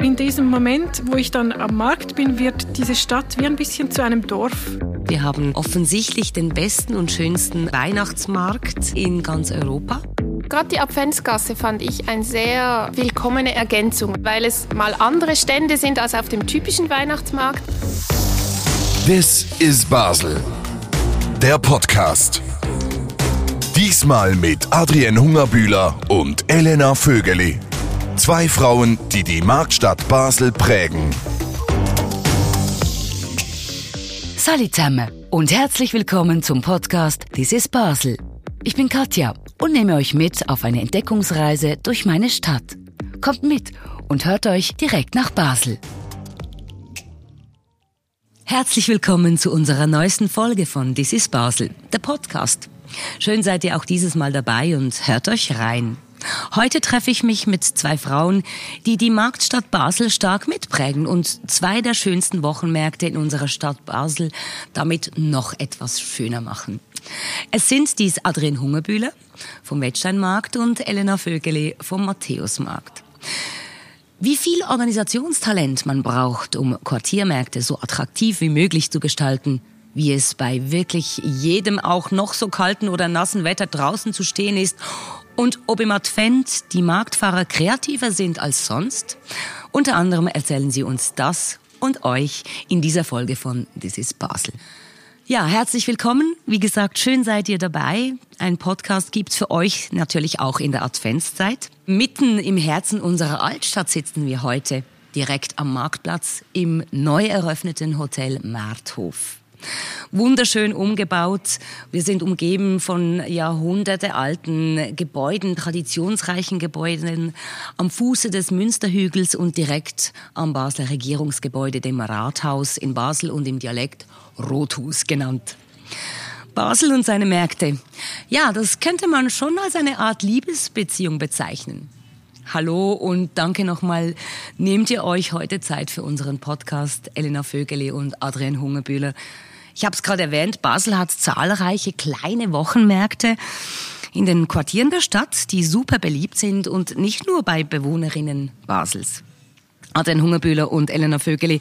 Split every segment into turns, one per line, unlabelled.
In diesem Moment, wo ich dann am Markt bin, wird diese Stadt wie ein bisschen zu einem Dorf.
Wir haben offensichtlich den besten und schönsten Weihnachtsmarkt in ganz Europa.
Gerade die Adventsgasse fand ich eine sehr willkommene Ergänzung, weil es mal andere Stände sind als auf dem typischen Weihnachtsmarkt.
This is Basel. Der Podcast. Diesmal mit Adrienne Hungerbühler und Elena Vögeli. Zwei Frauen, die die Marktstadt Basel prägen.
Salut zusammen und herzlich willkommen zum Podcast This is Basel. Ich bin Katja und nehme euch mit auf eine Entdeckungsreise durch meine Stadt. Kommt mit und hört euch direkt nach Basel. Herzlich willkommen zu unserer neuesten Folge von This is Basel, der Podcast. Schön seid ihr auch dieses Mal dabei und hört euch rein. Heute treffe ich mich mit zwei Frauen, die die Marktstadt Basel stark mitprägen und zwei der schönsten Wochenmärkte in unserer Stadt Basel damit noch etwas schöner machen. Es sind dies Adrian Hungerbühler vom Wettsteinmarkt und Elena Vögele vom Matthäusmarkt. Wie viel Organisationstalent man braucht, um Quartiermärkte so attraktiv wie möglich zu gestalten, wie es bei wirklich jedem auch noch so kalten oder nassen Wetter draußen zu stehen ist und ob im Advent die Marktfahrer kreativer sind als sonst. Unter anderem erzählen sie uns das und euch in dieser Folge von This is Basel. Ja, herzlich willkommen. Wie gesagt, schön seid ihr dabei. Ein Podcast gibt's für euch natürlich auch in der Adventszeit. Mitten im Herzen unserer Altstadt sitzen wir heute, direkt am Marktplatz im neu eröffneten Hotel Marthof wunderschön umgebaut. Wir sind umgeben von jahrhundertealten Gebäuden, traditionsreichen Gebäuden am Fuße des Münsterhügels und direkt am Basler Regierungsgebäude, dem Rathaus in Basel und im Dialekt Rothus genannt. Basel und seine Märkte. Ja, das könnte man schon als eine Art Liebesbeziehung bezeichnen. Hallo und danke nochmal. Nehmt ihr euch heute Zeit für unseren Podcast, Elena Vögele und Adrian Hungerbühler. Ich habe es gerade erwähnt, Basel hat zahlreiche kleine Wochenmärkte in den Quartieren der Stadt, die super beliebt sind und nicht nur bei Bewohnerinnen Basels. Adrian Hungerbühler und Elena Vögeli,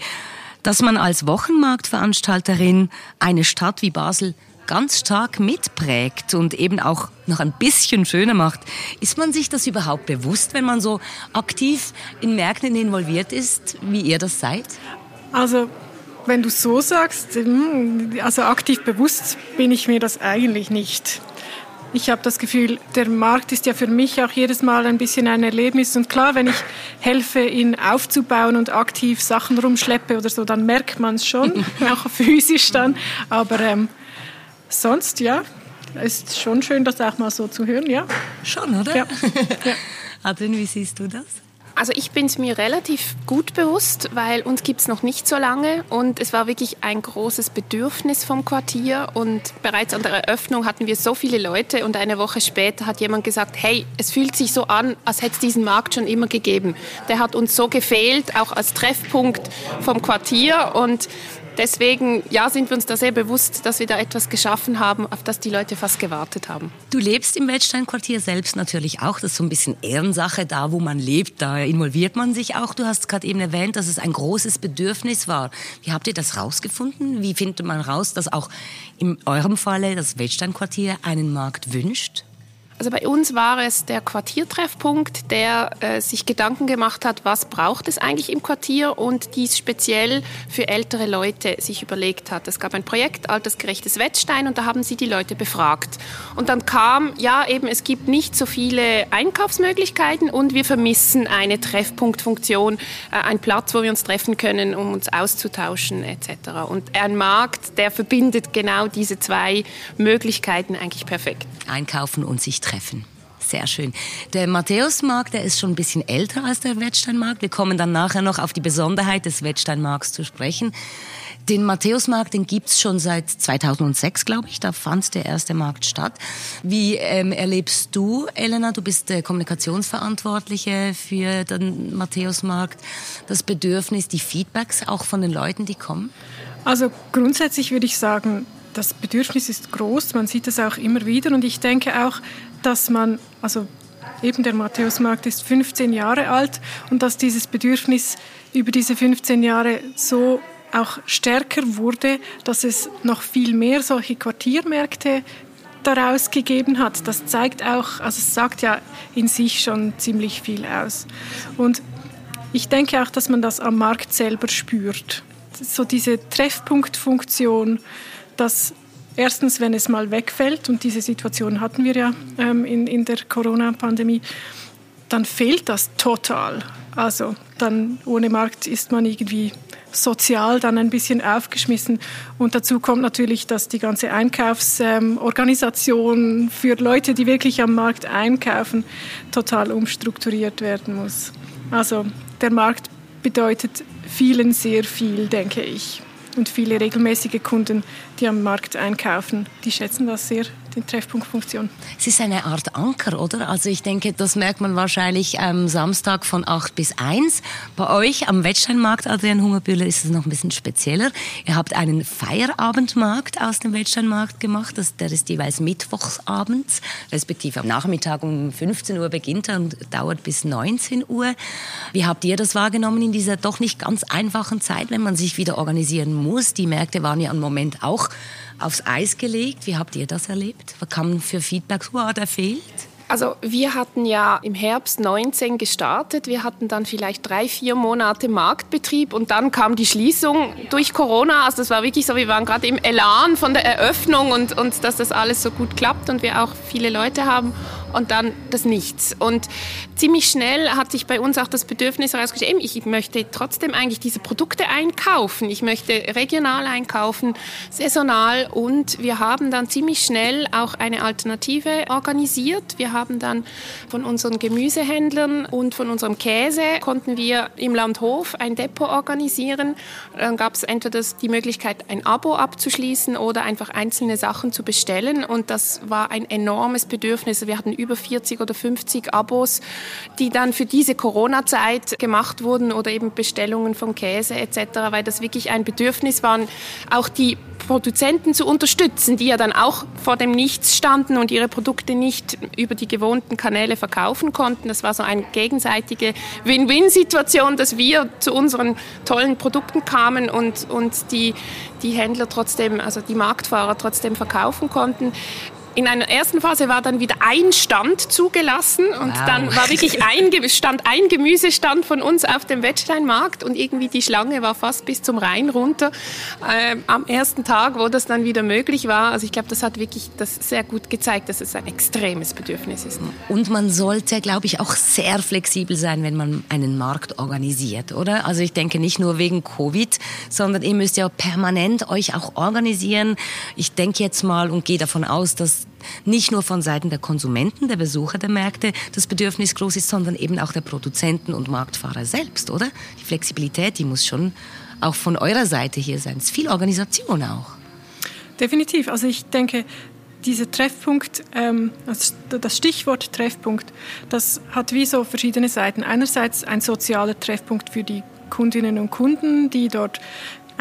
dass man als Wochenmarktveranstalterin eine Stadt wie Basel ganz stark mitprägt und eben auch noch ein bisschen schöner macht. Ist man sich das überhaupt bewusst, wenn man so aktiv in Märkten involviert ist, wie ihr das seid?
Also wenn du so sagst, hm, also aktiv bewusst bin ich mir das eigentlich nicht. Ich habe das Gefühl, der Markt ist ja für mich auch jedes Mal ein bisschen ein Erlebnis. Und klar, wenn ich helfe, ihn aufzubauen und aktiv Sachen rumschleppe oder so, dann merkt man es schon, auch physisch dann. Aber ähm, sonst, ja, ist schon schön, das auch mal so zu hören, ja.
Schon, oder?
Ja.
ja. Adrian, wie siehst du das?
Also ich bin es mir relativ gut bewusst, weil uns gibt es noch nicht so lange und es war wirklich ein großes Bedürfnis vom Quartier und bereits an der Eröffnung hatten wir so viele Leute und eine Woche später hat jemand gesagt, hey, es fühlt sich so an, als hätte es diesen Markt schon immer gegeben. Der hat uns so gefehlt, auch als Treffpunkt vom Quartier und deswegen ja, sind wir uns da sehr bewusst, dass wir da etwas geschaffen haben, auf das die Leute fast gewartet haben.
Du lebst im Wettstein-Quartier selbst natürlich auch. Das ist so ein bisschen Ehrensache. Da, wo man lebt, da involviert man sich auch. Du hast gerade eben erwähnt, dass es ein großes Bedürfnis war. Wie habt ihr das rausgefunden? Wie findet man raus, dass auch in eurem Falle das Wettstein-Quartier einen Markt wünscht?
Also bei uns war es der Quartiertreffpunkt, der äh, sich Gedanken gemacht hat, was braucht es eigentlich im Quartier und dies speziell für ältere Leute sich überlegt hat. Es gab ein Projekt Altersgerechtes Wettstein und da haben sie die Leute befragt. Und dann kam, ja eben, es gibt nicht so viele Einkaufsmöglichkeiten und wir vermissen eine Treffpunktfunktion, äh, ein Platz, wo wir uns treffen können, um uns auszutauschen etc. Und ein Markt, der verbindet genau diese zwei Möglichkeiten eigentlich perfekt.
Einkaufen und sich treffen treffen. Sehr schön. Der Matthäusmarkt, der ist schon ein bisschen älter als der Wettsteinmarkt. Wir kommen dann nachher noch auf die Besonderheit des Wettsteinmarkts zu sprechen. Den Matthäusmarkt, den gibt's schon seit 2006, glaube ich. Da fand der erste Markt statt. Wie ähm, erlebst du, Elena, du bist der Kommunikationsverantwortliche für den Matthäusmarkt, das Bedürfnis, die Feedbacks auch von den Leuten, die kommen?
Also grundsätzlich würde ich sagen, das Bedürfnis ist groß. Man sieht es auch immer wieder. Und ich denke auch, dass man, also eben der Matthäusmarkt ist 15 Jahre alt und dass dieses Bedürfnis über diese 15 Jahre so auch stärker wurde, dass es noch viel mehr solche Quartiermärkte daraus gegeben hat. Das zeigt auch, also es sagt ja in sich schon ziemlich viel aus. Und ich denke auch, dass man das am Markt selber spürt. So diese Treffpunktfunktion, dass erstens, wenn es mal wegfällt, und diese Situation hatten wir ja ähm, in, in der Corona-Pandemie, dann fehlt das total. Also dann ohne Markt ist man irgendwie sozial dann ein bisschen aufgeschmissen. Und dazu kommt natürlich, dass die ganze Einkaufsorganisation für Leute, die wirklich am Markt einkaufen, total umstrukturiert werden muss. Also der Markt bedeutet vielen sehr viel, denke ich. Und viele regelmäßige Kunden, die am Markt einkaufen, die schätzen das sehr die Treffpunktfunktion.
Es ist eine Art Anker, oder? Also ich denke, das merkt man wahrscheinlich am Samstag von 8 bis 1. Bei euch am Wettsteinmarkt, Adrian Hungerbühler, ist es noch ein bisschen spezieller. Ihr habt einen Feierabendmarkt aus dem Wettsteinmarkt gemacht. Das, der ist jeweils mittwochsabends, respektive am Nachmittag um 15 Uhr beginnt er und dauert bis 19 Uhr. Wie habt ihr das wahrgenommen in dieser doch nicht ganz einfachen Zeit, wenn man sich wieder organisieren muss? Die Märkte waren ja im Moment auch aufs Eis gelegt. Wie habt ihr das erlebt? Was kam für Feedback? Wow, der fehlt?
Also wir hatten ja im Herbst 19 gestartet. Wir hatten dann vielleicht drei, vier Monate Marktbetrieb und dann kam die Schließung durch Corona. Also das war wirklich so, wir waren gerade im Elan von der Eröffnung und, und dass das alles so gut klappt und wir auch viele Leute haben und dann das Nichts. Und ziemlich schnell hat sich bei uns auch das Bedürfnis herausgestellt, ich möchte trotzdem eigentlich diese Produkte einkaufen. Ich möchte regional einkaufen, saisonal und wir haben dann ziemlich schnell auch eine Alternative organisiert. Wir haben dann von unseren Gemüsehändlern und von unserem Käse konnten wir im Landhof ein Depot organisieren. Dann gab es entweder die Möglichkeit, ein Abo abzuschließen oder einfach einzelne Sachen zu bestellen und das war ein enormes Bedürfnis. Wir hatten über 40 oder 50 Abos, die dann für diese Corona-Zeit gemacht wurden oder eben Bestellungen von Käse etc., weil das wirklich ein Bedürfnis war, auch die Produzenten zu unterstützen, die ja dann auch vor dem Nichts standen und ihre Produkte nicht über die gewohnten Kanäle verkaufen konnten. Das war so eine gegenseitige Win-Win-Situation, dass wir zu unseren tollen Produkten kamen und, und die, die Händler trotzdem, also die Marktfahrer trotzdem verkaufen konnten in einer ersten Phase war dann wieder ein Stand zugelassen und wow. dann war wirklich ein, stand ein Gemüsestand von uns auf dem Wettsteinmarkt und irgendwie die Schlange war fast bis zum Rhein runter äh, am ersten Tag, wo das dann wieder möglich war. Also ich glaube, das hat wirklich das sehr gut gezeigt, dass es ein extremes Bedürfnis ist.
Und man sollte, glaube ich, auch sehr flexibel sein, wenn man einen Markt organisiert, oder? Also ich denke nicht nur wegen Covid, sondern ihr müsst ja permanent euch auch organisieren. Ich denke jetzt mal und gehe davon aus, dass nicht nur von Seiten der Konsumenten, der Besucher der Märkte das Bedürfnis groß ist, sondern eben auch der Produzenten und Marktfahrer selbst, oder? Die Flexibilität, die muss schon auch von eurer Seite hier sein. Es ist viel Organisation auch.
Definitiv. Also ich denke, dieser Treffpunkt, ähm, das Stichwort Treffpunkt, das hat wie so verschiedene Seiten. Einerseits ein sozialer Treffpunkt für die Kundinnen und Kunden, die dort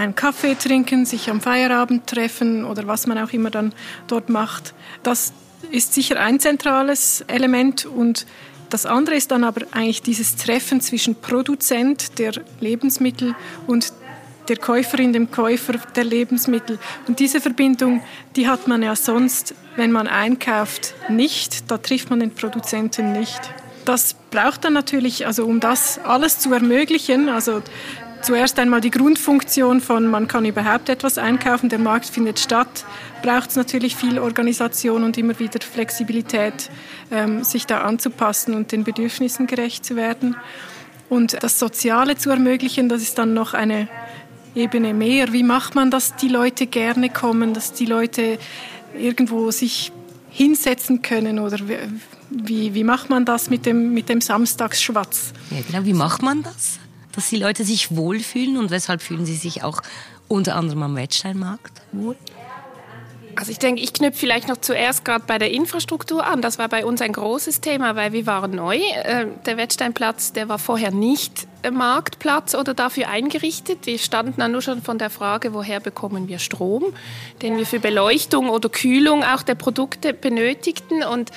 einen Kaffee trinken, sich am Feierabend treffen oder was man auch immer dann dort macht. Das ist sicher ein zentrales Element und das andere ist dann aber eigentlich dieses Treffen zwischen Produzent der Lebensmittel und der Käuferin, dem Käufer der Lebensmittel. Und diese Verbindung, die hat man ja sonst, wenn man einkauft, nicht. Da trifft man den Produzenten nicht. Das braucht dann natürlich, also um das alles zu ermöglichen, also zuerst einmal die Grundfunktion von, man kann überhaupt etwas einkaufen, der Markt findet statt, braucht es natürlich viel Organisation und immer wieder Flexibilität, ähm, sich da anzupassen und den Bedürfnissen gerecht zu werden. Und das Soziale zu ermöglichen, das ist dann noch eine Ebene mehr. Wie macht man, dass die Leute gerne kommen, dass die Leute irgendwo sich hinsetzen können oder wie, wie macht man das mit dem, mit dem Samstagsschwatz?
Ja, genau. Wie macht man das? Dass die Leute sich wohlfühlen und weshalb fühlen sie sich auch unter anderem am Wettsteinmarkt wohl?
Also ich denke, ich knüpfe vielleicht noch zuerst gerade bei der Infrastruktur an. Das war bei uns ein großes Thema, weil wir waren neu. Äh, der Wettsteinplatz, der war vorher nicht Marktplatz oder dafür eingerichtet. Wir standen dann nur schon von der Frage, woher bekommen wir Strom, den wir für Beleuchtung oder Kühlung auch der Produkte benötigten. Und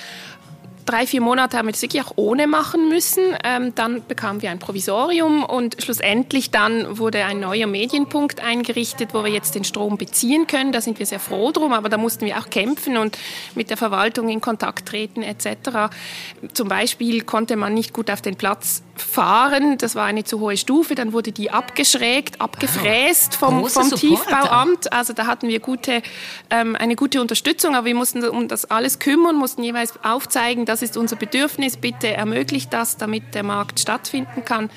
drei, vier Monate haben wir das wirklich auch ohne machen müssen. Ähm, dann bekamen wir ein Provisorium und schlussendlich dann wurde ein neuer Medienpunkt eingerichtet, wo wir jetzt den Strom beziehen können. Da sind wir sehr froh drum, aber da mussten wir auch kämpfen und mit der Verwaltung in Kontakt treten etc. Zum Beispiel konnte man nicht gut auf den Platz fahren. Das war eine zu hohe Stufe. Dann wurde die abgeschrägt, abgefräst vom, vom Tiefbauamt. Also da hatten wir gute, ähm, eine gute Unterstützung, aber wir mussten um das alles kümmern, mussten jeweils aufzeigen, das ist unser Bedürfnis, bitte ermöglicht das, damit der Markt stattfinden kann.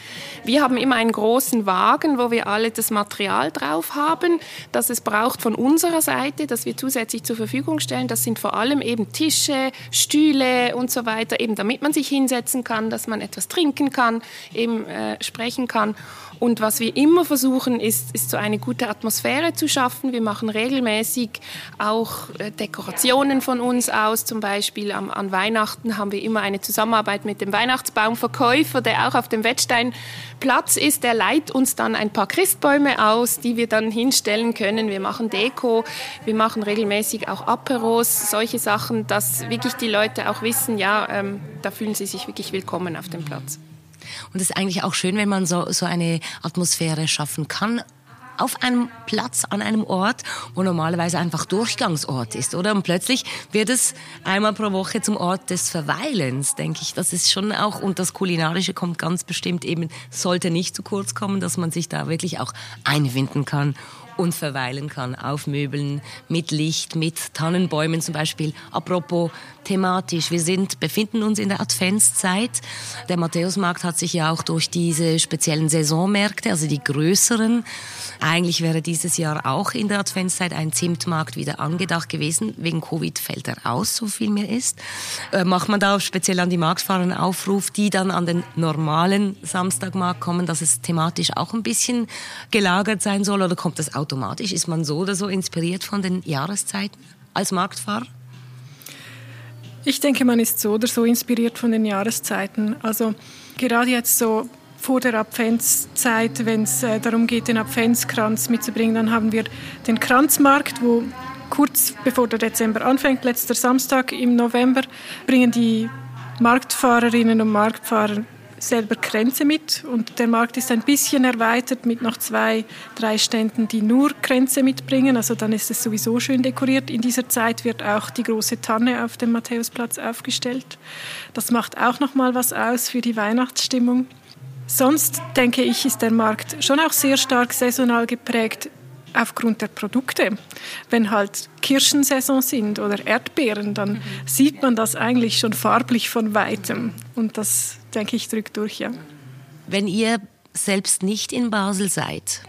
Wir haben immer einen großen Wagen, wo wir alle das Material drauf haben, das es braucht von unserer Seite, das wir zusätzlich zur Verfügung stellen. Das sind vor allem eben Tische, Stühle und so weiter, eben damit man sich hinsetzen kann, dass man etwas trinken kann kann, eben äh, sprechen kann. Und was wir immer versuchen, ist, ist so eine gute Atmosphäre zu schaffen. Wir machen regelmäßig auch äh, Dekorationen von uns aus. Zum Beispiel am, an Weihnachten haben wir immer eine Zusammenarbeit mit dem Weihnachtsbaumverkäufer, der auch auf dem Wettsteinplatz ist. Der leiht uns dann ein paar Christbäume aus, die wir dann hinstellen können. Wir machen Deko, wir machen regelmäßig auch Aperos, solche Sachen, dass wirklich die Leute auch wissen, ja, ähm, da fühlen sie sich wirklich willkommen auf dem Platz.
Und es ist eigentlich auch schön, wenn man so, so eine Atmosphäre schaffen kann auf einem Platz, an einem Ort, wo normalerweise einfach Durchgangsort ist, oder? Und plötzlich wird es einmal pro Woche zum Ort des Verweilens, denke ich. Das ist schon auch, und das Kulinarische kommt ganz bestimmt eben, sollte nicht zu kurz kommen, dass man sich da wirklich auch einwinden kann und verweilen kann auf Möbeln mit Licht, mit Tannenbäumen zum Beispiel. Apropos thematisch, wir sind, befinden uns in der Adventszeit. Der Matthäusmarkt hat sich ja auch durch diese speziellen Saisonmärkte, also die größeren, eigentlich wäre dieses Jahr auch in der Adventszeit ein Zimtmarkt wieder angedacht gewesen. Wegen Covid fällt er aus, so viel mir ist. Äh, macht man da speziell an die Marktfahrer einen Aufruf, die dann an den normalen Samstagmarkt kommen, dass es thematisch auch ein bisschen gelagert sein soll oder kommt das automatisch? Ist man so oder so inspiriert von den Jahreszeiten als Marktfahrer?
Ich denke, man ist so oder so inspiriert von den Jahreszeiten. Also gerade jetzt so vor der Adventszeit, wenn es äh, darum geht, den Adventskranz mitzubringen, dann haben wir den Kranzmarkt, wo kurz bevor der Dezember anfängt, letzter Samstag im November, bringen die Marktfahrerinnen und Marktfahrer selber Kränze mit und der Markt ist ein bisschen erweitert mit noch zwei, drei Ständen, die nur Kränze mitbringen. Also dann ist es sowieso schön dekoriert. In dieser Zeit wird auch die große Tanne auf dem Matthäusplatz aufgestellt. Das macht auch noch mal was aus für die Weihnachtsstimmung. Sonst denke ich, ist der Markt schon auch sehr stark saisonal geprägt aufgrund der Produkte. Wenn halt Kirschensaison sind oder Erdbeeren, dann mhm. sieht man das eigentlich schon farblich von weitem. Und das, denke ich, drückt durch, ja.
Wenn ihr selbst nicht in Basel seid,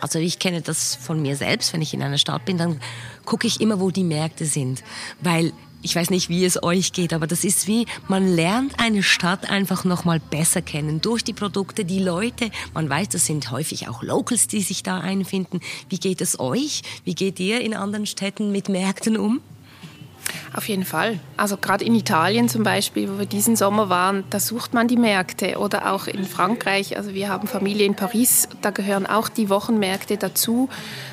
also ich kenne das von mir selbst, wenn ich in einer Stadt bin, dann gucke ich immer, wo die Märkte sind, weil ich weiß nicht, wie es euch geht, aber das ist wie, man lernt eine Stadt einfach nochmal besser kennen durch die Produkte, die Leute. Man weiß, das sind häufig auch Locals, die sich da einfinden. Wie geht es euch? Wie geht ihr in anderen Städten mit Märkten um?
Auf jeden Fall. Also gerade in Italien zum Beispiel, wo wir diesen Sommer waren, da sucht man die Märkte. Oder auch in Frankreich. Also wir haben Familie in Paris, da gehören auch die Wochenmärkte dazu.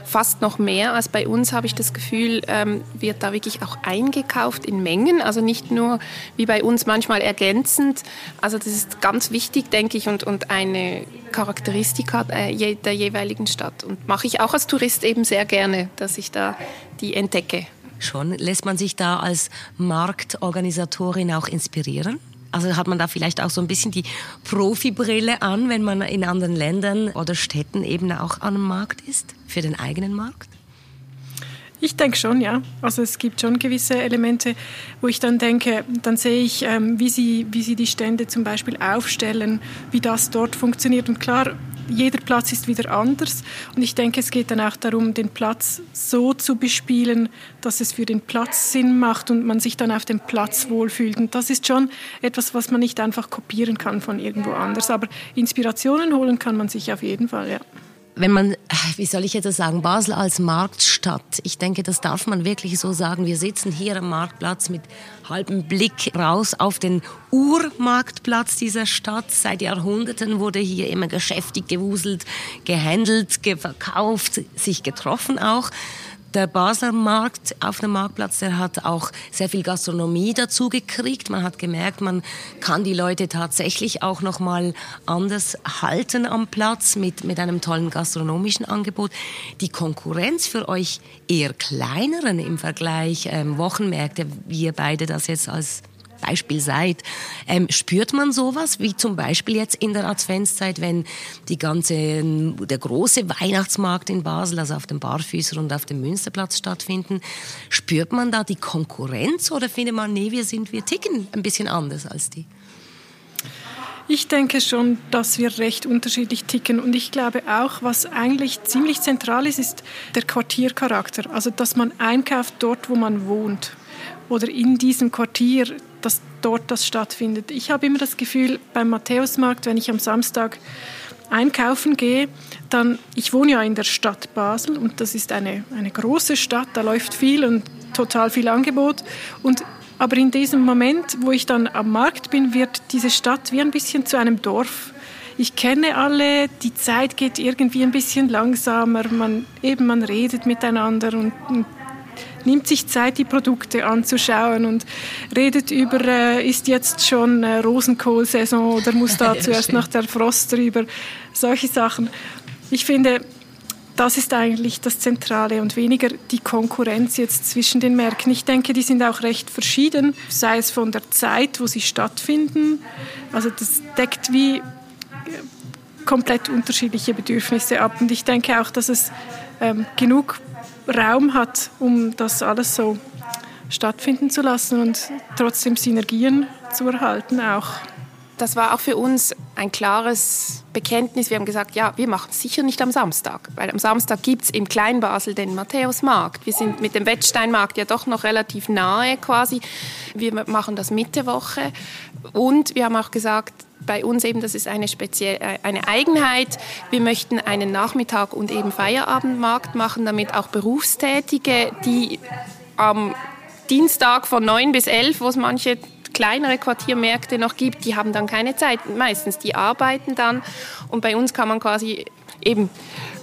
Fast noch mehr als bei uns habe ich das Gefühl, ähm, wird da wirklich auch eingekauft in Mengen. Also nicht nur wie bei uns manchmal ergänzend. Also das ist ganz wichtig, denke ich, und, und eine Charakteristik hat äh, der jeweiligen Stadt. Und mache ich auch als Tourist eben sehr gerne, dass ich da die entdecke
schon. Lässt man sich da als Marktorganisatorin auch inspirieren? Also hat man da vielleicht auch so ein bisschen die Profibrille an, wenn man in anderen Ländern oder Städten eben auch an einem Markt ist, für den eigenen Markt?
Ich denke schon, ja. Also es gibt schon gewisse Elemente, wo ich dann denke, dann sehe ich, ähm, wie, sie, wie sie die Stände zum Beispiel aufstellen, wie das dort funktioniert. Und klar, jeder Platz ist wieder anders. Und ich denke, es geht dann auch darum, den Platz so zu bespielen, dass es für den Platz Sinn macht und man sich dann auf dem Platz wohlfühlt. Und das ist schon etwas, was man nicht einfach kopieren kann von irgendwo anders. Aber Inspirationen holen kann man sich auf jeden Fall, ja
wenn man, wie soll ich jetzt sagen, Basel als Marktstadt, ich denke, das darf man wirklich so sagen. Wir sitzen hier am Marktplatz mit halbem Blick raus auf den Urmarktplatz dieser Stadt. Seit Jahrhunderten wurde hier immer geschäftig gewuselt, gehandelt, verkauft, sich getroffen auch. Der Basler Markt auf dem Marktplatz, der hat auch sehr viel Gastronomie dazu gekriegt. Man hat gemerkt, man kann die Leute tatsächlich auch noch mal anders halten am Platz mit, mit einem tollen gastronomischen Angebot. Die Konkurrenz für euch eher kleineren im Vergleich ähm, Wochenmärkte, wie ihr beide das jetzt als Beispiel seid. Ähm, spürt man sowas, wie zum Beispiel jetzt in der Adventszeit, wenn die ganze, der große Weihnachtsmarkt in Basel, also auf dem Barfüßer und auf dem Münsterplatz stattfinden, spürt man da die Konkurrenz oder findet man, nee, wir sind, wir ticken ein bisschen anders als die?
Ich denke schon, dass wir recht unterschiedlich ticken. Und ich glaube auch, was eigentlich ziemlich zentral ist, ist der Quartiercharakter. Also, dass man einkauft dort, wo man wohnt. Oder in diesem Quartier dass dort das stattfindet. Ich habe immer das Gefühl, beim Matthäusmarkt, wenn ich am Samstag einkaufen gehe, dann, ich wohne ja in der Stadt Basel und das ist eine, eine große Stadt, da läuft viel und total viel Angebot. Und, aber in diesem Moment, wo ich dann am Markt bin, wird diese Stadt wie ein bisschen zu einem Dorf. Ich kenne alle, die Zeit geht irgendwie ein bisschen langsamer, man, eben man redet miteinander und, und nimmt sich Zeit, die Produkte anzuschauen und redet über, äh, ist jetzt schon äh, Rosenkohlsaison oder muss da ja, zuerst noch der Frost drüber, solche Sachen. Ich finde, das ist eigentlich das Zentrale und weniger die Konkurrenz jetzt zwischen den Märkten. Ich denke, die sind auch recht verschieden, sei es von der Zeit, wo sie stattfinden. Also das deckt wie äh, komplett unterschiedliche Bedürfnisse ab. Und ich denke auch, dass es ähm, genug Raum hat, um das alles so stattfinden zu lassen und trotzdem Synergien zu erhalten auch.
Das war auch für uns ein klares Bekenntnis. Wir haben gesagt, ja, wir machen es sicher nicht am Samstag, weil am Samstag gibt es im Kleinbasel den Matthäusmarkt. Wir sind mit dem Wettsteinmarkt ja doch noch relativ nahe quasi. Wir machen das Mitte Woche und wir haben auch gesagt, bei uns eben, das ist eine, spezielle, äh, eine Eigenheit. Wir möchten einen Nachmittag und eben Feierabendmarkt machen, damit auch Berufstätige, die am Dienstag von 9 bis 11, wo es manche kleinere Quartiermärkte noch gibt, die haben dann keine Zeit. Meistens, die arbeiten dann. Und bei uns kann man quasi eben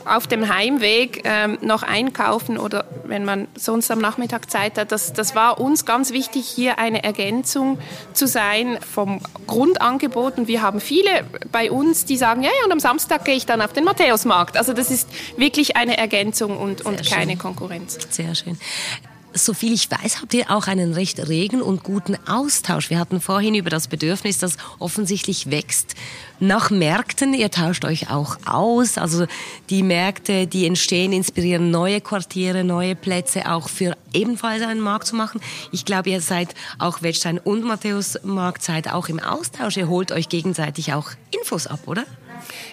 auf dem Heimweg ähm, noch einkaufen oder wenn man sonst am Nachmittag Zeit hat. Das, das war uns ganz wichtig, hier eine Ergänzung zu sein vom Grundangebot. Und wir haben viele bei uns, die sagen, ja, ja und am Samstag gehe ich dann auf den Matthäusmarkt. Also das ist wirklich eine Ergänzung und, und keine Konkurrenz.
Sehr schön soviel ich weiß, habt ihr auch einen recht regen und guten Austausch. Wir hatten vorhin über das Bedürfnis, das offensichtlich wächst nach Märkten. Ihr tauscht euch auch aus. Also die Märkte, die entstehen, inspirieren neue Quartiere, neue Plätze auch für ebenfalls einen Markt zu machen. Ich glaube, ihr seid auch Wettstein und Matthäus Markt seid auch im Austausch. Ihr holt euch gegenseitig auch Infos ab, oder?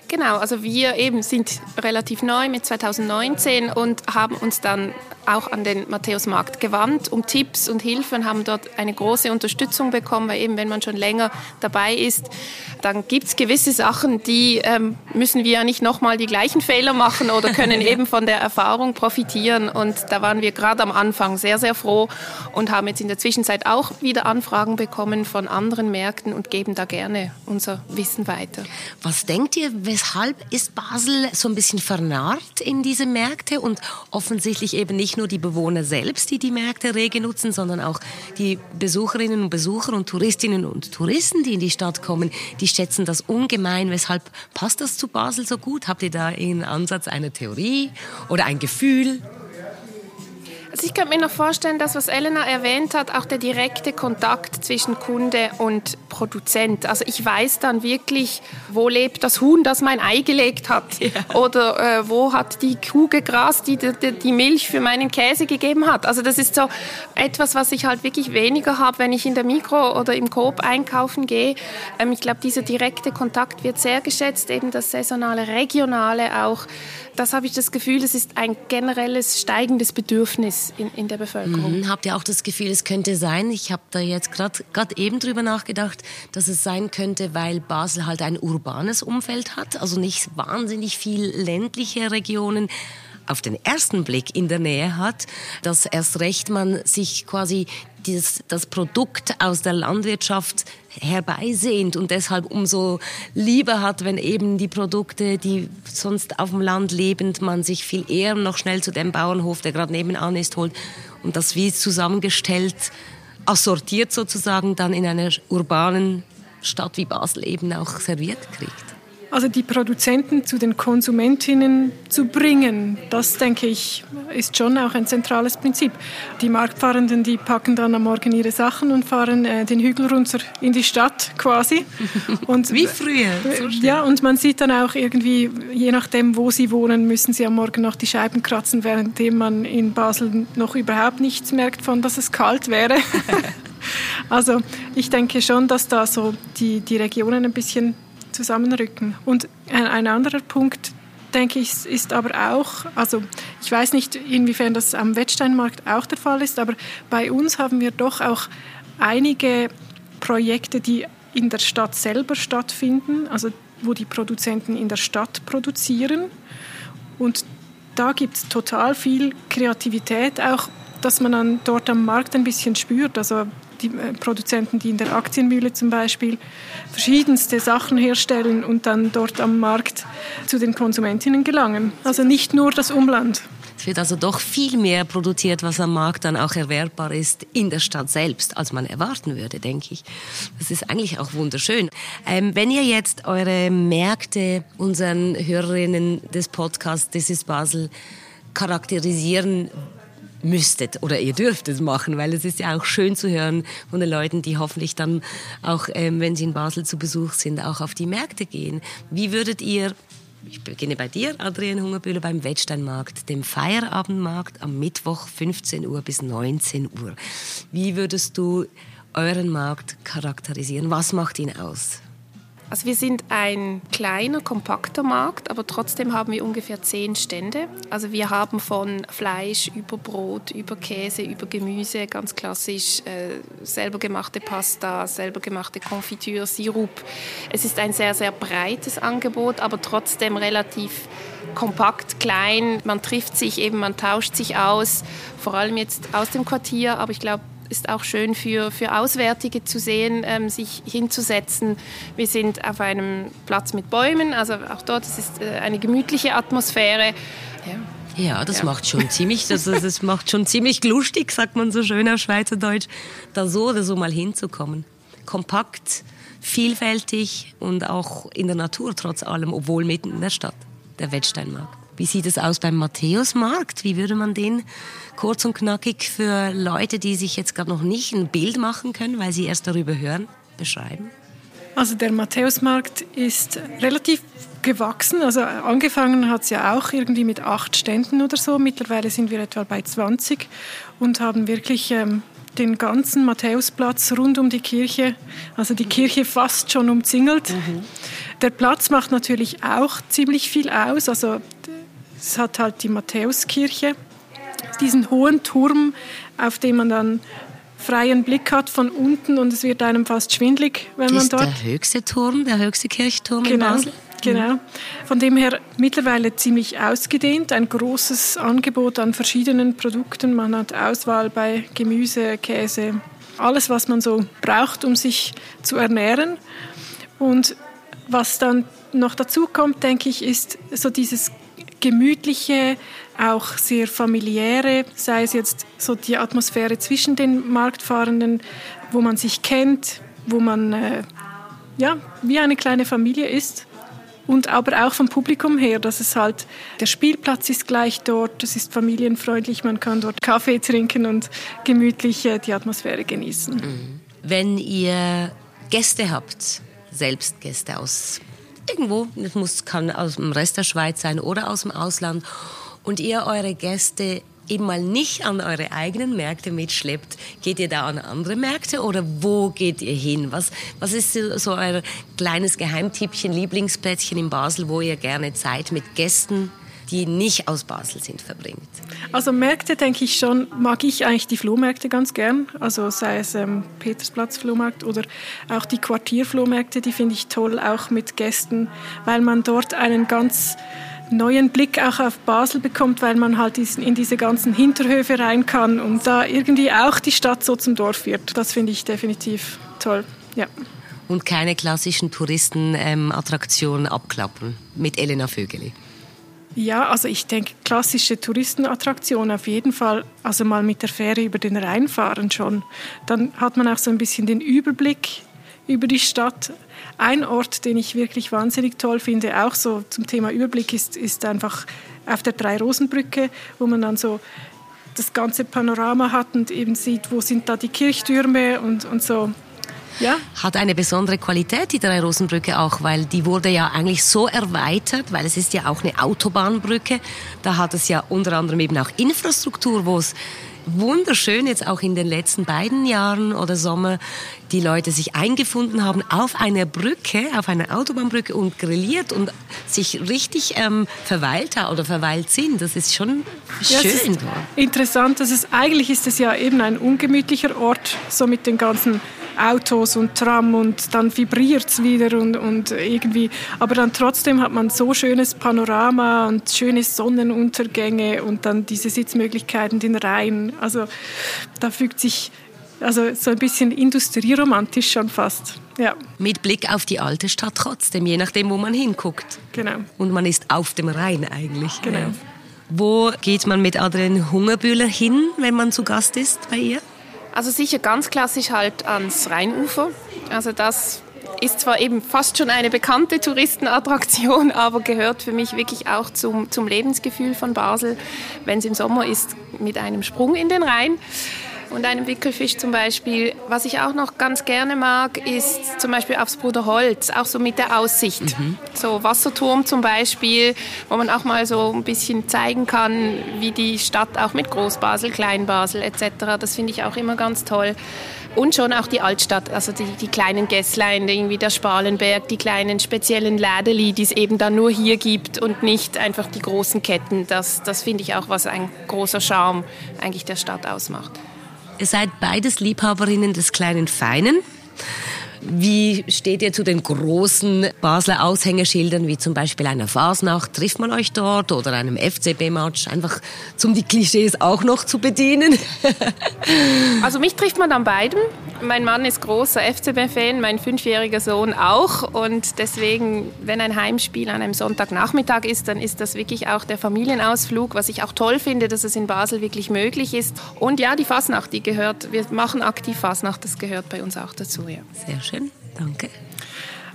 Genau, also wir eben sind relativ neu mit 2019 und haben uns dann auch an den Matthäusmarkt gewandt um Tipps und Hilfen, haben dort eine große Unterstützung bekommen, weil eben wenn man schon länger dabei ist, dann gibt es gewisse Sachen, die ähm, müssen wir ja nicht nochmal die gleichen Fehler machen oder können eben von der Erfahrung profitieren. Und da waren wir gerade am Anfang sehr, sehr froh und haben jetzt in der Zwischenzeit auch wieder Anfragen bekommen von anderen Märkten und geben da gerne unser Wissen weiter.
Was denkt ihr, weshalb ist Basel so ein bisschen vernarrt in diese Märkte und offensichtlich eben nicht nur die Bewohner selbst, die die Märkte rege nutzen, sondern auch die Besucherinnen und Besucher und Touristinnen und Touristen, die in die Stadt kommen, die schätzen das ungemein. Weshalb passt das zu Basel so gut? Habt ihr da einen Ansatz, eine Theorie oder ein Gefühl?
Also ich könnte mir noch vorstellen, das, was Elena erwähnt hat, auch der direkte Kontakt zwischen Kunde und Produzent. Also ich weiß dann wirklich, wo lebt das Huhn, das mein Ei gelegt hat. Ja. Oder äh, wo hat die Kuh gegrast, die, die die Milch für meinen Käse gegeben hat. Also das ist so etwas, was ich halt wirklich weniger habe, wenn ich in der Mikro oder im Coop einkaufen gehe. Ähm, ich glaube, dieser direkte Kontakt wird sehr geschätzt, eben das saisonale, regionale auch das habe ich das Gefühl, das ist ein generelles steigendes Bedürfnis in, in der Bevölkerung.
Mhm. Habt ihr auch das Gefühl, es könnte sein, ich habe da jetzt gerade eben drüber nachgedacht, dass es sein könnte, weil Basel halt ein urbanes Umfeld hat, also nicht wahnsinnig viel ländliche Regionen, auf den ersten Blick in der Nähe hat, dass erst recht man sich quasi dieses, das Produkt aus der Landwirtschaft herbeisehnt und deshalb umso lieber hat, wenn eben die Produkte, die sonst auf dem Land lebend, man sich viel eher noch schnell zu dem Bauernhof, der gerade nebenan ist, holt und das wie zusammengestellt, assortiert sozusagen dann in einer urbanen Stadt wie Basel eben auch serviert kriegt.
Also die Produzenten zu den Konsumentinnen zu bringen, das denke ich, ist schon auch ein zentrales Prinzip. Die Marktfahrenden, die packen dann am Morgen ihre Sachen und fahren äh, den Hügel runter in die Stadt quasi.
Und, Wie früher.
So ja, und man sieht dann auch irgendwie, je nachdem, wo sie wohnen, müssen sie am Morgen noch die Scheiben kratzen, währenddem man in Basel noch überhaupt nichts merkt von, dass es kalt wäre. also ich denke schon, dass da so die, die Regionen ein bisschen zusammenrücken. Und ein anderer Punkt, denke ich, ist aber auch, also ich weiß nicht, inwiefern das am Wettsteinmarkt auch der Fall ist, aber bei uns haben wir doch auch einige Projekte, die in der Stadt selber stattfinden, also wo die Produzenten in der Stadt produzieren. Und da gibt es total viel Kreativität, auch dass man dann dort am Markt ein bisschen spürt. Also die äh, Produzenten, die in der Aktienmühle zum Beispiel verschiedenste Sachen herstellen und dann dort am Markt zu den Konsumentinnen gelangen. Also nicht nur das Umland.
Es wird also doch viel mehr produziert, was am Markt dann auch erwerbbar ist in der Stadt selbst, als man erwarten würde, denke ich. Das ist eigentlich auch wunderschön. Ähm, wenn ihr jetzt eure Märkte unseren Hörerinnen des Podcasts This is Basel charakterisieren müsstet oder ihr dürft es machen, weil es ist ja auch schön zu hören von den Leuten, die hoffentlich dann auch, ähm, wenn sie in Basel zu Besuch sind, auch auf die Märkte gehen. Wie würdet ihr ich beginne bei dir, Adrian Hungerbühler, beim Wettsteinmarkt, dem Feierabendmarkt am Mittwoch 15 Uhr bis 19 Uhr. Wie würdest du euren Markt charakterisieren? Was macht ihn aus?
Also wir sind ein kleiner, kompakter Markt, aber trotzdem haben wir ungefähr zehn Stände. Also wir haben von Fleisch über Brot, über Käse, über Gemüse, ganz klassisch äh, selber gemachte Pasta, selber gemachte Konfitüre, Sirup. Es ist ein sehr, sehr breites Angebot, aber trotzdem relativ kompakt, klein. Man trifft sich eben, man tauscht sich aus, vor allem jetzt aus dem Quartier, aber ich glaube, ist auch schön für, für Auswärtige zu sehen, ähm, sich hinzusetzen. Wir sind auf einem Platz mit Bäumen, also auch dort ist es äh, eine gemütliche Atmosphäre.
Ja. Ja, das ja. macht schon ziemlich, das, das macht schon ziemlich lustig, sagt man so schön auf Schweizerdeutsch, da so oder so mal hinzukommen. Kompakt, vielfältig und auch in der Natur trotz allem, obwohl mitten in der Stadt, der Wettsteinmarkt. Wie sieht es aus beim Matthäusmarkt? Wie würde man den kurz und knackig für Leute, die sich jetzt gerade noch nicht ein Bild machen können, weil sie erst darüber hören, beschreiben?
Also der Matthäusmarkt ist relativ gewachsen. Also angefangen hat es ja auch irgendwie mit acht Ständen oder so. Mittlerweile sind wir etwa bei 20 und haben wirklich ähm, den ganzen Matthäusplatz rund um die Kirche, also die Kirche fast schon umzingelt. Mhm. Der Platz macht natürlich auch ziemlich viel aus. Also es hat halt die Matthäuskirche, diesen hohen Turm, auf dem man dann freien Blick hat von unten und es wird einem fast schwindlig, wenn
das
man dort.
Ist der höchste Turm, der höchste Kirchturm
genau,
in Basel.
Genau. Von dem her mittlerweile ziemlich ausgedehnt, ein großes Angebot an verschiedenen Produkten. Man hat Auswahl bei Gemüse, Käse, alles, was man so braucht, um sich zu ernähren. Und was dann noch dazu kommt, denke ich, ist so dieses gemütliche, auch sehr familiäre, sei es jetzt so die Atmosphäre zwischen den Marktfahrenden, wo man sich kennt, wo man äh, ja, wie eine kleine Familie ist. Und aber auch vom Publikum her, dass es halt, der Spielplatz ist gleich dort, es ist familienfreundlich, man kann dort Kaffee trinken und gemütlich äh, die Atmosphäre genießen. Mhm.
Wenn ihr Gäste habt, selbst Gäste aus irgendwo, das muss, kann aus dem Rest der Schweiz sein oder aus dem Ausland, und ihr eure Gäste eben mal nicht an eure eigenen Märkte mitschleppt, geht ihr da an andere Märkte oder wo geht ihr hin? Was, was ist so euer kleines Geheimtippchen, Lieblingsplätzchen in Basel, wo ihr gerne Zeit mit Gästen die nicht aus Basel sind, verbringt?
Also Märkte denke ich schon, mag ich eigentlich die Flohmärkte ganz gern. Also sei es ähm, Petersplatz Flohmarkt oder auch die Quartierflohmärkte, die finde ich toll, auch mit Gästen, weil man dort einen ganz neuen Blick auch auf Basel bekommt, weil man halt in diese ganzen Hinterhöfe rein kann und da irgendwie auch die Stadt so zum Dorf wird. Das finde ich definitiv toll. Ja.
Und keine klassischen Touristenattraktionen ähm, abklappen mit Elena Vögeli.
Ja, also ich denke, klassische Touristenattraktionen auf jeden Fall. Also mal mit der Fähre über den Rhein fahren schon. Dann hat man auch so ein bisschen den Überblick über die Stadt. Ein Ort, den ich wirklich wahnsinnig toll finde, auch so zum Thema Überblick, ist, ist einfach auf der Drei-Rosen-Brücke, wo man dann so das ganze Panorama hat und eben sieht, wo sind da die Kirchtürme und, und so.
Ja. Hat eine besondere Qualität, die Drei-Rosen-Brücke auch, weil die wurde ja eigentlich so erweitert, weil es ist ja auch eine Autobahnbrücke. Da hat es ja unter anderem eben auch Infrastruktur, wo es wunderschön jetzt auch in den letzten beiden Jahren oder Sommer die Leute sich eingefunden haben auf einer Brücke, auf einer Autobahnbrücke und grilliert und sich richtig ähm, verweilt oder verweilt sind. Das ist schon ja, schön. Ist
interessant, dass es eigentlich ist es ja eben ein ungemütlicher Ort, so mit den ganzen Autos und Tram und dann vibriert es wieder und, und irgendwie, aber dann trotzdem hat man so schönes Panorama und schöne Sonnenuntergänge und dann diese Sitzmöglichkeiten, den Rhein. Also da fügt sich also so ein bisschen industrieromantisch schon fast. Ja.
Mit Blick auf die alte Stadt trotzdem, je nachdem, wo man hinguckt.
Genau.
Und man ist auf dem Rhein eigentlich.
Genau.
Wo geht man mit Adrienne Hungerbühler hin, wenn man zu Gast ist bei ihr?
Also sicher ganz klassisch halt ans Rheinufer. Also das ist zwar eben fast schon eine bekannte Touristenattraktion, aber gehört für mich wirklich auch zum, zum Lebensgefühl von Basel, wenn es im Sommer ist, mit einem Sprung in den Rhein und einem Wickelfisch zum Beispiel. Was ich auch noch ganz gerne mag, ist zum Beispiel aufs Bruderholz, auch so mit der Aussicht. Mhm. So Wasserturm zum Beispiel, wo man auch mal so ein bisschen zeigen kann, wie die Stadt auch mit Großbasel, Kleinbasel etc. Das finde ich auch immer ganz toll. Und schon auch die Altstadt, also die, die kleinen Gässlein, irgendwie der Spalenberg, die kleinen speziellen Lädeli, die es eben dann nur hier gibt und nicht einfach die großen Ketten. Das, das finde ich auch, was ein großer Charme eigentlich der Stadt ausmacht.
Ihr seid beides Liebhaberinnen des kleinen Feinen. Wie steht ihr zu den großen Basler Aushängeschildern, wie zum Beispiel einer Fasnacht? Trifft man euch dort oder einem FCB-Match? Einfach, um die Klischees auch noch zu bedienen.
also mich trifft man an beidem. Mein Mann ist großer FCB-Fan, mein fünfjähriger Sohn auch. Und deswegen, wenn ein Heimspiel an einem Sonntagnachmittag ist, dann ist das wirklich auch der Familienausflug, was ich auch toll finde, dass es in Basel wirklich möglich ist. Und ja, die Fasnacht, die gehört, wir machen aktiv Fasnacht, das gehört bei uns auch dazu. Ja.
Sehr schön schön, danke.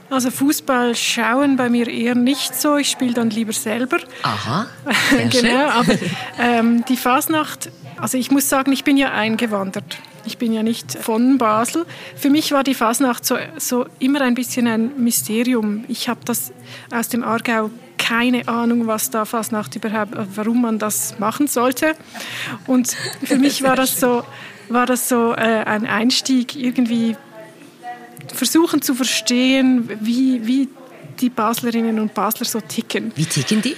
Also Fußball schauen bei mir eher nicht so. Ich spiele dann lieber selber.
Aha.
genau, aber ähm, die Fasnacht, also ich muss sagen, ich bin ja eingewandert. Ich bin ja nicht von Basel. Für mich war die Fasnacht so, so immer ein bisschen ein Mysterium. Ich habe das aus dem Aargau keine Ahnung, was da Fasnacht überhaupt, warum man das machen sollte. Und für mich war das so, war das so äh, ein Einstieg irgendwie versuchen zu verstehen, wie, wie die Baslerinnen und Basler so ticken.
Wie ticken die?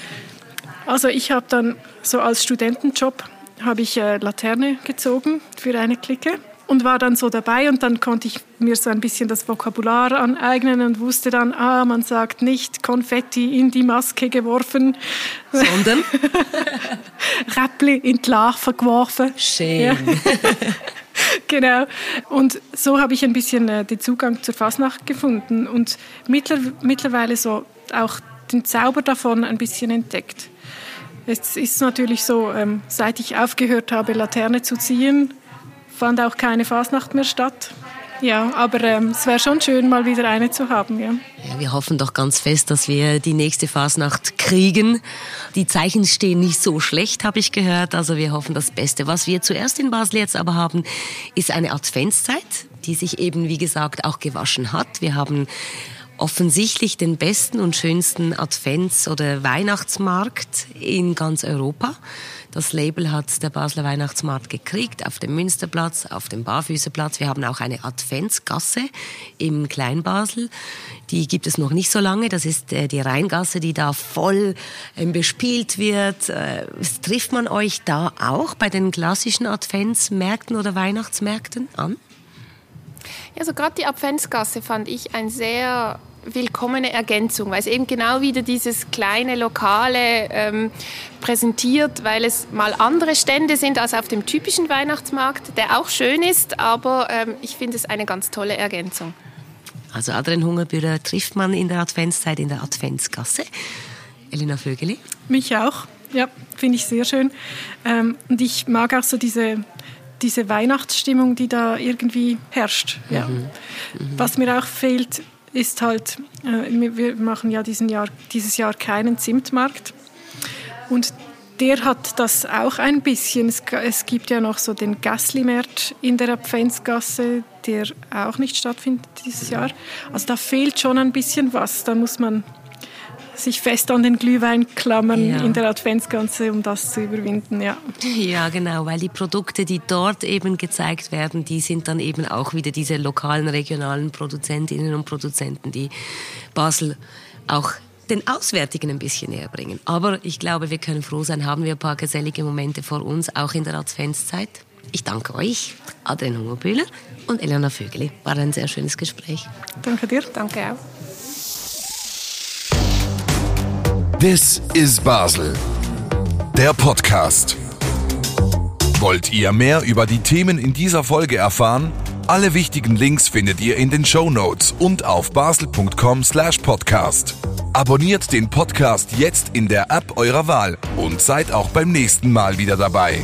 Also ich habe dann so als Studentenjob habe ich äh, Laterne gezogen für eine Clique und war dann so dabei und dann konnte ich mir so ein bisschen das Vokabular aneignen und wusste dann, ah, man sagt nicht Konfetti in die Maske geworfen,
sondern
Räppli in die Larve geworfen.
Schön. Ja.
genau. Und so habe ich ein bisschen äh, den Zugang zur Fasnacht gefunden und mittler mittlerweile so auch den Zauber davon ein bisschen entdeckt. Es ist natürlich so, ähm, seit ich aufgehört habe, Laterne zu ziehen, fand auch keine Fasnacht mehr statt. Ja, aber ähm, es wäre schon schön, mal wieder eine zu haben. Ja.
ja. wir hoffen doch ganz fest, dass wir die nächste Fasnacht kriegen. Die Zeichen stehen nicht so schlecht, habe ich gehört. Also wir hoffen das Beste. Was wir zuerst in Basel jetzt aber haben, ist eine Adventszeit, die sich eben, wie gesagt, auch gewaschen hat. Wir haben offensichtlich den besten und schönsten Advents- oder Weihnachtsmarkt in ganz Europa. Das Label hat der Basler Weihnachtsmarkt gekriegt, auf dem Münsterplatz, auf dem Barfüßerplatz. Wir haben auch eine Adventsgasse im Kleinbasel. Die gibt es noch nicht so lange. Das ist äh, die Rheingasse, die da voll ähm, bespielt wird. Äh, trifft man euch da auch bei den klassischen Adventsmärkten oder Weihnachtsmärkten an?
Also gerade die Adventsgasse fand ich ein sehr willkommene Ergänzung, weil es eben genau wieder dieses kleine Lokale ähm, präsentiert, weil es mal andere Stände sind als auf dem typischen Weihnachtsmarkt, der auch schön ist, aber ähm, ich finde es eine ganz tolle Ergänzung.
Also Adrian Hungerbühler trifft man in der Adventszeit in der Adventsgasse. Elena Vögeli?
Mich auch. Ja, finde ich sehr schön. Ähm, und ich mag auch so diese, diese Weihnachtsstimmung, die da irgendwie herrscht. Ja. Mhm. Mhm. Was mir auch fehlt, ist halt, äh, wir machen ja diesen Jahr, dieses Jahr keinen Zimtmarkt. Und der hat das auch ein bisschen. Es, gibt ja noch so den Gaslimärt in der Adventsgasse, der auch nicht stattfindet dieses Jahr. Also da fehlt schon ein bisschen was. Da muss man sich fest an den Glühwein klammern ja. in der Adventsganze, um das zu überwinden, ja.
Ja, genau, weil die Produkte, die dort eben gezeigt werden, die sind dann eben auch wieder diese lokalen, regionalen Produzentinnen und Produzenten, die Basel auch den Auswärtigen ein bisschen näher bringen. Aber ich glaube, wir können froh sein, haben wir ein paar gesellige Momente vor uns, auch in der Adventszeit. Ich danke euch, Adrian Hungerbühler und Elena Vögeli. War ein sehr schönes Gespräch.
Danke dir. Danke auch.
This is Basel. Der Podcast. Wollt ihr mehr über die Themen in dieser Folge erfahren? Alle wichtigen Links findet ihr in den Show Notes und auf basel.com/podcast. Abonniert den Podcast jetzt in der App eurer Wahl und seid auch beim nächsten Mal wieder dabei.